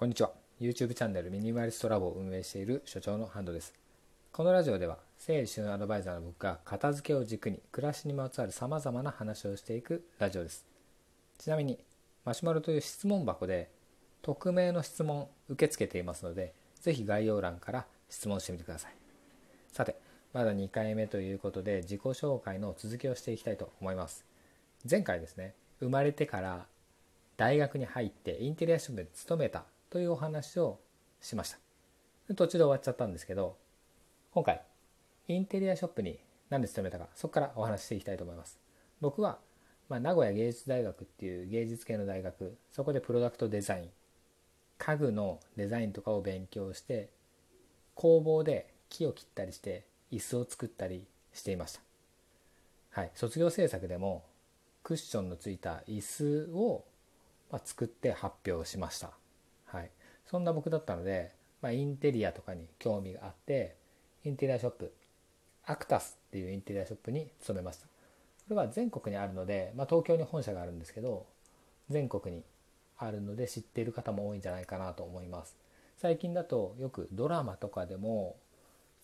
こんにちは。YouTube チャンネルミニマリストラボを運営している所長のハンドです。このラジオでは整理収納アドバイザーの僕が片付けを軸に暮らしにまつわるさまざまな話をしていくラジオです。ちなみにマシュマロという質問箱で匿名の質問受け付けていますのでぜひ概要欄から質問してみてください。さてまだ2回目ということで自己紹介の続きをしていきたいと思います。前回ですね生まれてから大学に入ってインテリアショップで勤めたというお話をしました。途中で終わっちゃったんですけど今回インテリアショップに何で勤めたかそこからお話ししていきたいと思います。僕は、まあ、名古屋芸術大学っていう芸術系の大学そこでプロダクトデザイン家具のデザインとかを勉強して工房で木を切ったりして椅子を作ったりしていました。はい卒業制作でもクッションのついた椅子を作って発表しました。はい、そんな僕だったので、まあ、インテリアとかに興味があってインテリアショップアクタスっていうインテリアショップに勤めました。これは全国にあるので、まあ、東京に本社があるんですけど全国にあるので知っている方も多いんじゃないかなと思います。最近だとよくドラマとかでも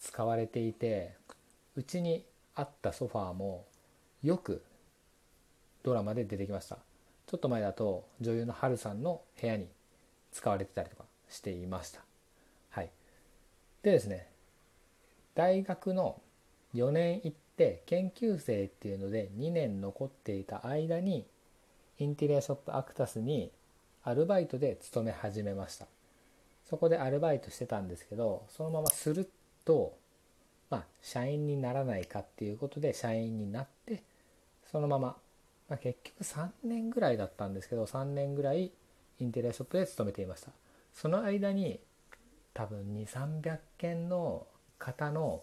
使われていてうちにあったソファーもよくドラマで出てきました。ちょっと前だと女優のハルさんの部屋に使われてたりとかしていました。はい、でですね大学の4年行って研究生っていうので2年残っていた間にインテリアショップアクタスにアルバイトで勤め始めましたそこでアルバイトしてたんですけどそのままするとまあ社員にならないかっていうことで社員になってそのまま、まあ、結局3年ぐらいだったんですけど3年ぐらいインテリアショップで勤めていました。その間に多分2300件の方の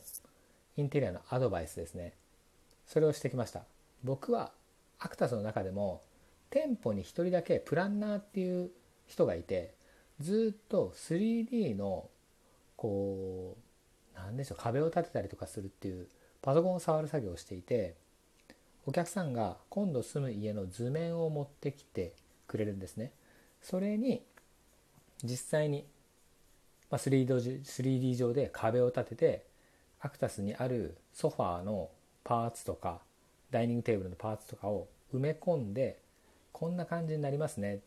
インテリアのアドバイスですね。それをしてきました。僕はアクタスの中でも店舗に1人だけプランナーっていう人がいてずっと 3D のこう何でしょう壁を立てたりとかするっていうパソコンを触る作業をしていてお客さんが今度住む家の図面を持ってきてくれるんですね。それに実際に 3D, 3D 上で壁を立ててアクタスにあるソファーのパーツとかダイニングテーブルのパーツとかを埋め込んでこんな感じになりますねっ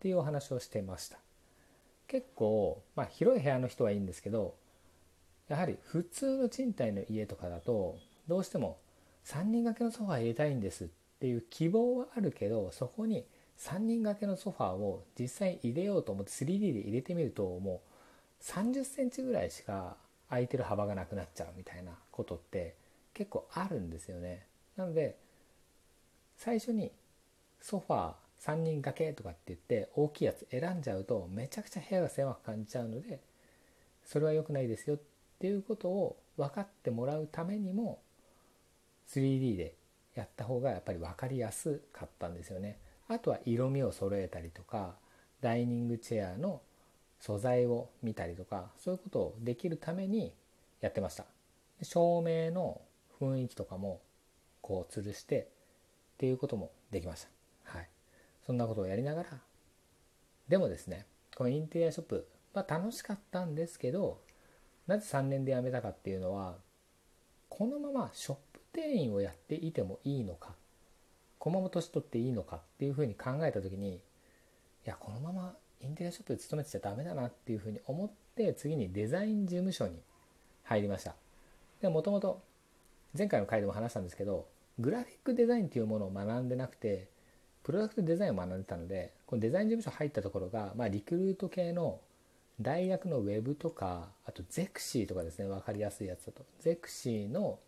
ていうお話をしてました。結構、まあ、広い部屋の人はいいんですけどやはり普通の賃貸の家とかだとどうしても3人掛けのソファー入れたいんですっていう希望はあるけどそこに3人掛けのソファーを実際入れようと思って 3D で入れてみるともう30センチぐらいしか空いてる幅がなくなっちゃうみたいなことって結構あるんですよね。なので最初にソファー3人掛けとかって言って大きいやつ選んじゃうとめちゃくちゃ部屋が狭く感じちゃうのでそれは良くないですよっていうことを分かってもらうためにも 3D でやった方がやっぱり分かりやすかったんですよね。あとは色味を揃えたりとかダイニングチェアの素材を見たりとかそういうことをできるためにやってました。照明の雰囲気とかもこう吊るしてっていうこともできました。はい。そんなことをやりながらでもですねこのインテリアショップま楽しかったんですけどなぜ3年で辞めたかっていうのはこのままショップ店員をやっていてもいいのかこのまま年取っていいのかっていうふうに考えた時にいやこのままインテリアショップで勤めてちゃダメだなっていうふうに思って次にデザイン事務所に入りました。でもともと前回の回でも話したんですけどグラフィックデザインっていうものを学んでなくてプロダクトデザインを学んでたのでこのデザイン事務所入ったところが、まあ、リクルート系の大学のウェブとかあとゼクシーとかですね分かりやすいやつだと。ゼクシーの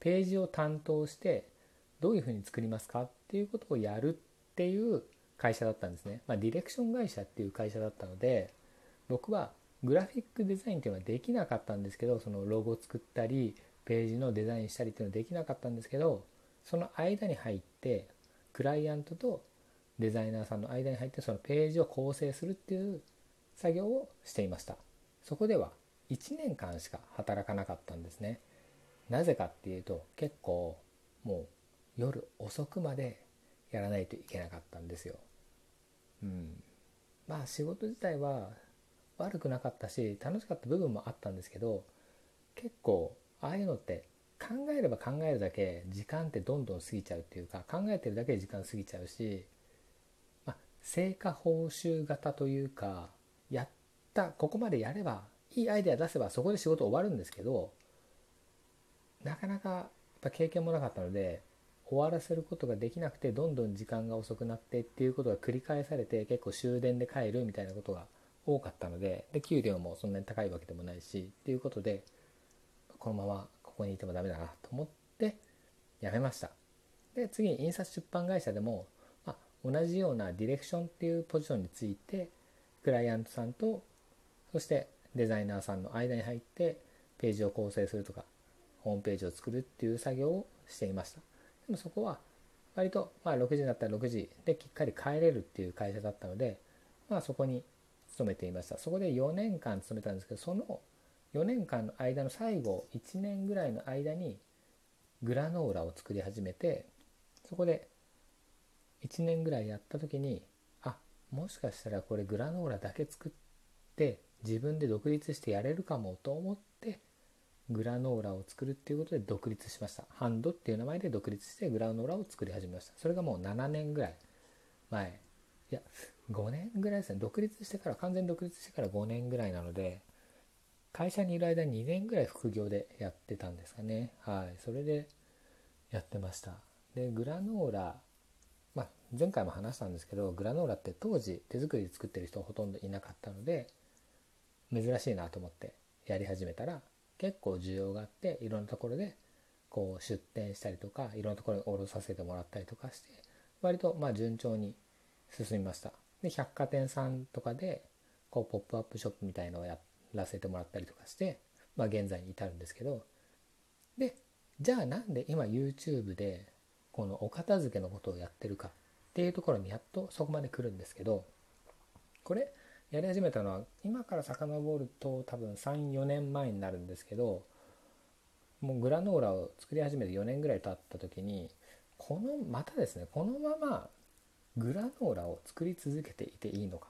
ページを担当してどういうふうに作りますかっていうことをやるっていう会社だったんですね。まあ、ディレクション会社っていう会社だったので僕はグラフィックデザインっていうのはできなかったんですけどそのロゴ作ったりページのデザインしたりっていうのはできなかったんですけどその間に入ってクライアントとデザイナーさんの間に入ってそのページを構成するっていう作業をしていましたそこでは1年間しか働かなかったんですねなぜかっていうと結構もう夜遅くまでやらないといけなかったんですよ。うん、まあ仕事自体は悪くなかったし楽しかった部分もあったんですけど結構ああいうのって考えれば考えるだけ時間ってどんどん過ぎちゃうっていうか考えてるだけで時間過ぎちゃうし、まあ、成果報酬型というかやったここまでやればいいアイデア出せばそこで仕事終わるんですけどなかなかやっぱ経験もなかったので終わらせることができなくてどんどん時間が遅くなってっていうことが繰り返されて結構終電で帰るみたいなことが多かったのでで給料もそんなに高いわけでもないしっていうことでこのままここにいてもダメだなと思って辞めました。で次に印刷出版会社でも、まあ、同じようなディレクションっていうポジションについてクライアントさんとそしてデザイナーさんの間に入ってページを構成するとかホームページを作るっていう作業をしていました。もそこは割とまあ6時になったら6時できっかり帰れるっていう会社だったのでまあそこに勤めていました。そこで4年間勤めたんですけどその4年間の間の最後1年ぐらいの間にグラノーラを作り始めてそこで1年ぐらいやった時にあもしかしたらこれグラノーラだけ作って自分で独立してやれるかもと思っグラノーラを作るっていうことで独立しました。ハンドっていう名前で独立してグラノーラを作り始めました。それがもう7年ぐらい前。いや5年ぐらいですね。独立してから完全独立してから5年ぐらいなので会社にいる間2年ぐらい副業でやってたんですかね。はい。それでやってました。でグラノーラまあ前回も話したんですけどグラノーラって当時手作りで作ってる人ほとんどいなかったので珍しいなと思ってやり始めたら結構需要があっていろんなところでこう出店したりとかいろんなところに卸させてもらったりとかして割とまあ順調に進みました。で百貨店さんとかでこうポップアップショップみたいのをやらせてもらったりとかして、まあ、現在に至るんですけどでじゃあなんで今 YouTube でこのお片付けのことをやってるかっていうところにやっとそこまで来るんですけどこれやり始めたのは今から遡ると多分34年前になるんですけどもうグラノーラを作り始めて4年ぐらい経った時にこのまたですねこのままグラノーラを作り続けていていいのか。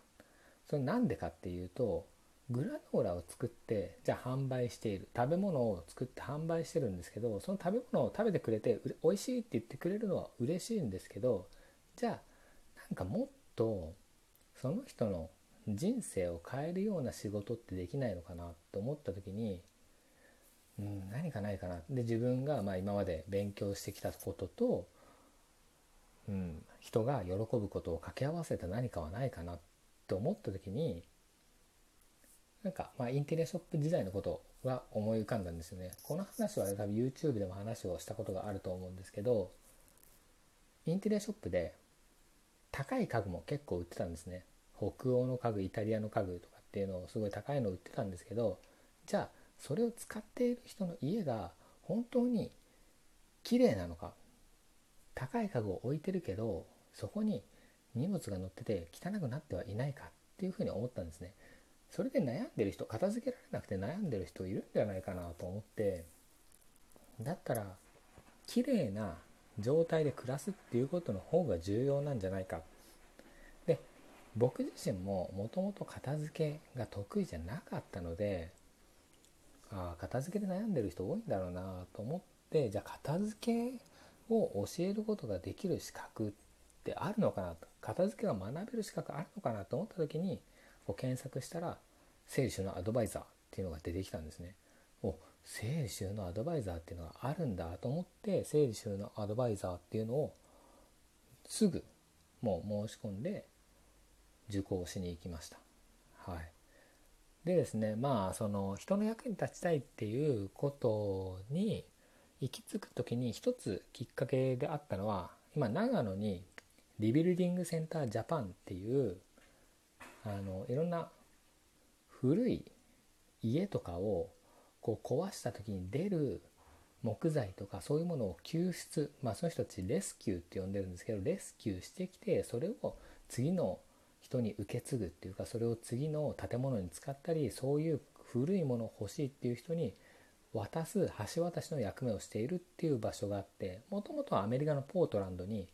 それなんでかっていうとグラノーラを作ってじゃあ販売している。食べ物を作って販売してるんですけどその食べ物を食べてくれて美味しいって言ってくれるのは嬉しいんですけどじゃあなんかもっとその人の人生を変えるような仕事ってできないのかなと思った時に、うん、何かないかな。で自分がま今まで勉強してきたこととうん、人が喜ぶことを掛け合わせた何かはないかなって思った時になんかまあインテリアショップ時代のことが思い浮かんだんですよね。この話は、多分 YouTube でも話をしたことがあると思うんですけどインテリアショップで高い家具も結構売ってたんですね。北欧の家具イタリアの家具とかっていうのをすごい高いの売ってたんですけどじゃあそれを使っている人の家が本当に綺麗なのか高い家具を置いてるけどそこに荷物が乗ってて汚くなってはいないかっていうふうに思ったんですね。それで悩んでる人片付けられなくて悩んでる人いるんじゃないかなと思ってだったら綺麗な状態で暮らすっていうことの方が重要なんじゃないか。で僕自身ももともと片付けが得意じゃなかったのでああ片付けで悩んでる人多いんだろうなと思ってじゃあ片付けを教えることができる資格ってあるのかなと片付けが学べる資格あるのかなと思った時にこう検索したら整理収納アドバイザーっていうのが出てきたんですね。お整理収納アドバイザーっていうのがあるんだと思って整理収納アドバイザーっていうのをすぐもう申し込んで受講しに行きました。はい、でですねまあその人の役に立ちたいっていうことに行き着く時に一つきっかけであったのは今長野にリビルディングセンタージャパンっていうあのいろんな古い家とかをこう壊した時に出る木材とかそういうものを救出まあその人たちレスキューって呼んでるんですけどレスキューしてきてそれを次の人に受け継ぐっていうかそれを次の建物に使ったりそういう古いもの欲しいっていう人に渡す橋渡しの役目をしているっていう場所があってもともとはアメリカのポートランドに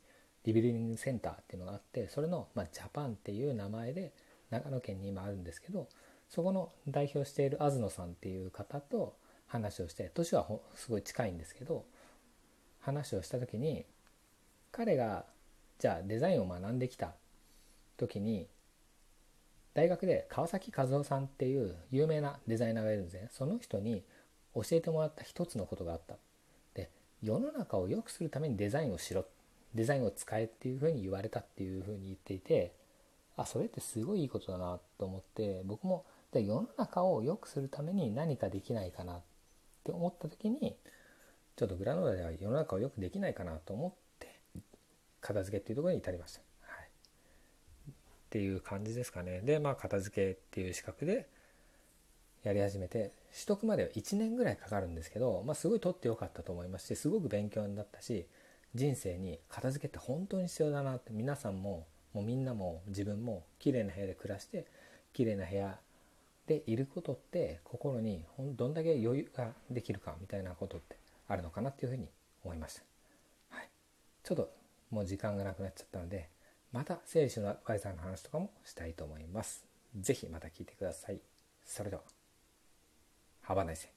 リビリングセンターっていうのがあってそれの、まあ、ジャパンっていう名前で長野県に今あるんですけどそこの代表している東野さんっていう方と話をして年はすごい近いんですけど話をした時に彼がじゃあデザインを学んできた。時に大学で川崎和夫さんっていう有名なデザイナーがいるんですね。その人に教えてもらった一つのことがあった。で世の中を良くするためにデザインをしろ。デザインを使えっていうふうに言われたっていうふうに言っていてあそれってすごいいいことだなと思って僕もじゃ世の中を良くするために何かできないかなって思った時にちょっとグラノーラでは世の中をよくできないかなと思って片付けっていうところに至りました。っていう感じですかね。でまあ片付けっていう資格でやり始めて取得までは1年ぐらいかかるんですけど、まあ、すごい取ってよかったと思いますしすごく勉強になったし人生に片付けって本当に必要だなって皆さんももうみんなも自分も綺麗な部屋で暮らして綺麗な部屋でいることって心にどんだけ余裕ができるかみたいなことってあるのかなっていうふうに思いました。はい、ちょっともう時間がなくなっちゃったのでまた聖理のアドバイザーの話とかもしたいと思います。是非また聞いてください。それでは。幅内線